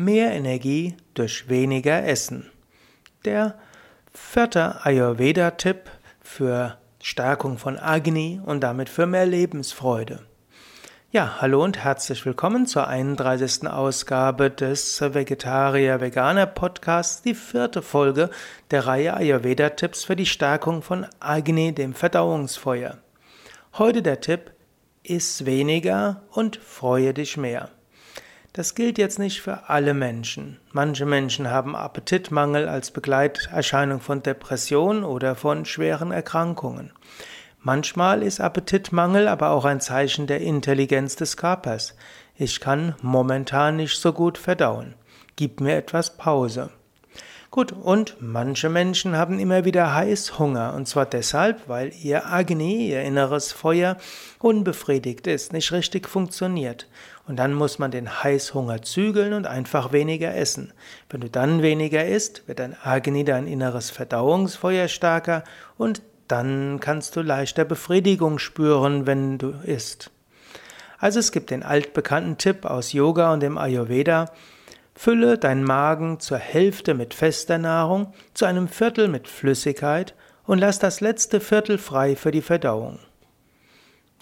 Mehr Energie durch weniger Essen. Der vierte Ayurveda-Tipp für Stärkung von Agni und damit für mehr Lebensfreude. Ja, hallo und herzlich willkommen zur 31. Ausgabe des Vegetarier-Veganer-Podcasts, die vierte Folge der Reihe Ayurveda-Tipps für die Stärkung von Agni, dem Verdauungsfeuer. Heute der Tipp, iss weniger und freue dich mehr. Das gilt jetzt nicht für alle Menschen. Manche Menschen haben Appetitmangel als Begleiterscheinung von Depression oder von schweren Erkrankungen. Manchmal ist Appetitmangel aber auch ein Zeichen der Intelligenz des Körpers. Ich kann momentan nicht so gut verdauen. Gib mir etwas Pause. Gut, und manche Menschen haben immer wieder Heißhunger, und zwar deshalb, weil ihr Agni, ihr inneres Feuer, unbefriedigt ist, nicht richtig funktioniert. Und dann muss man den Heißhunger zügeln und einfach weniger essen. Wenn du dann weniger isst, wird dein Agni, dein inneres Verdauungsfeuer stärker und dann kannst du leichter Befriedigung spüren, wenn du isst. Also es gibt den altbekannten Tipp aus Yoga und dem Ayurveda, fülle deinen Magen zur Hälfte mit fester Nahrung, zu einem Viertel mit Flüssigkeit und lass das letzte Viertel frei für die Verdauung.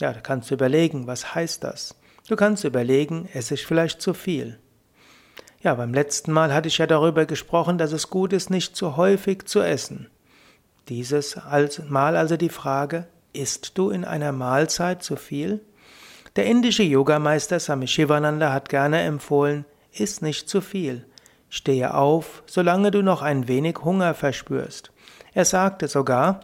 Ja, da kannst du überlegen, was heißt das? Du kannst überlegen, esse ich vielleicht zu viel? Ja, beim letzten Mal hatte ich ja darüber gesprochen, dass es gut ist, nicht zu häufig zu essen. Dieses Mal also die Frage, isst du in einer Mahlzeit zu viel? Der indische Yogameister Swami Shivananda hat gerne empfohlen, iss nicht zu viel. Stehe auf, solange du noch ein wenig Hunger verspürst. Er sagte sogar,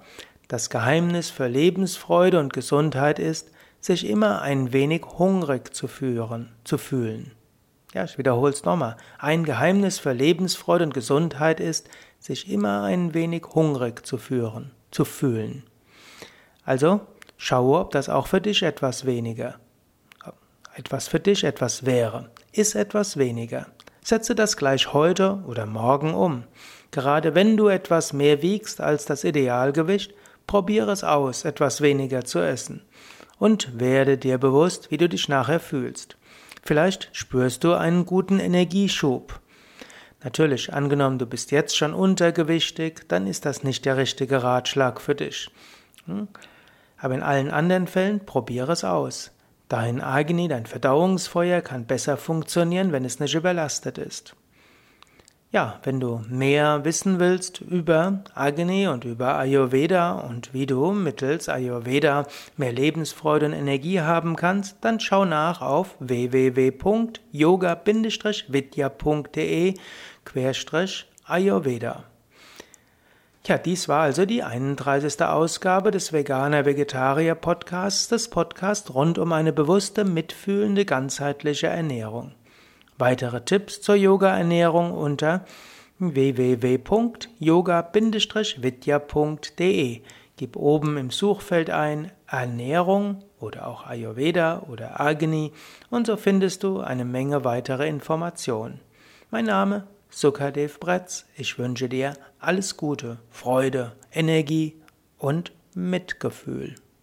das Geheimnis für Lebensfreude und Gesundheit ist, sich immer ein wenig hungrig zu führen, zu fühlen. Ja, ich wiederhole es nochmal. Ein Geheimnis für Lebensfreude und Gesundheit ist, sich immer ein wenig hungrig zu führen, zu fühlen. Also, schaue, ob das auch für dich etwas weniger, etwas für dich etwas wäre. Iss etwas weniger. Setze das gleich heute oder morgen um. Gerade wenn du etwas mehr wiegst als das Idealgewicht, probiere es aus, etwas weniger zu essen. Und werde dir bewusst, wie du dich nachher fühlst. Vielleicht spürst du einen guten Energieschub. Natürlich, angenommen, du bist jetzt schon untergewichtig, dann ist das nicht der richtige Ratschlag für dich. Hm? Aber in allen anderen Fällen probiere es aus. Dein Agni, dein Verdauungsfeuer kann besser funktionieren, wenn es nicht überlastet ist. Ja, wenn du mehr wissen willst über Agni und über Ayurveda und wie du mittels Ayurveda mehr Lebensfreude und Energie haben kannst, dann schau nach auf www.yoga-vidya.de Ayurveda. Ja, dies war also die 31. Ausgabe des Veganer-Vegetarier-Podcasts, das Podcast rund um eine bewusste, mitfühlende, ganzheitliche Ernährung. Weitere Tipps zur Yoga-Ernährung unter www.yoga-vidya.de. Gib oben im Suchfeld ein Ernährung oder auch Ayurveda oder Agni und so findest du eine Menge weitere Informationen. Mein Name Sukadev Bretz. Ich wünsche dir alles Gute, Freude, Energie und Mitgefühl.